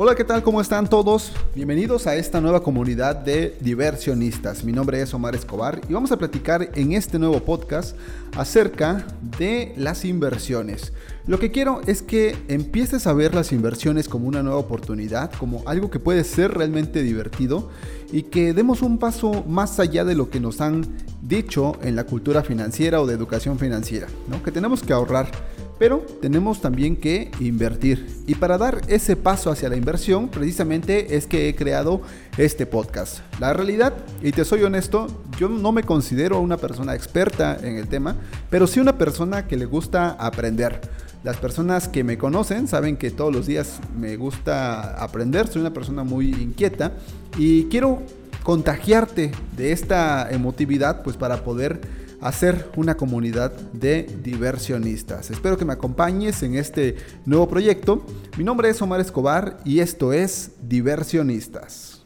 Hola, ¿qué tal? ¿Cómo están todos? Bienvenidos a esta nueva comunidad de diversionistas. Mi nombre es Omar Escobar y vamos a platicar en este nuevo podcast acerca de las inversiones. Lo que quiero es que empieces a ver las inversiones como una nueva oportunidad, como algo que puede ser realmente divertido y que demos un paso más allá de lo que nos han dicho en la cultura financiera o de educación financiera, ¿no? Que tenemos que ahorrar pero tenemos también que invertir. Y para dar ese paso hacia la inversión, precisamente es que he creado este podcast. La realidad, y te soy honesto, yo no me considero una persona experta en el tema, pero sí una persona que le gusta aprender. Las personas que me conocen saben que todos los días me gusta aprender, soy una persona muy inquieta y quiero contagiarte de esta emotividad pues para poder hacer una comunidad de diversionistas. Espero que me acompañes en este nuevo proyecto. Mi nombre es Omar Escobar y esto es Diversionistas.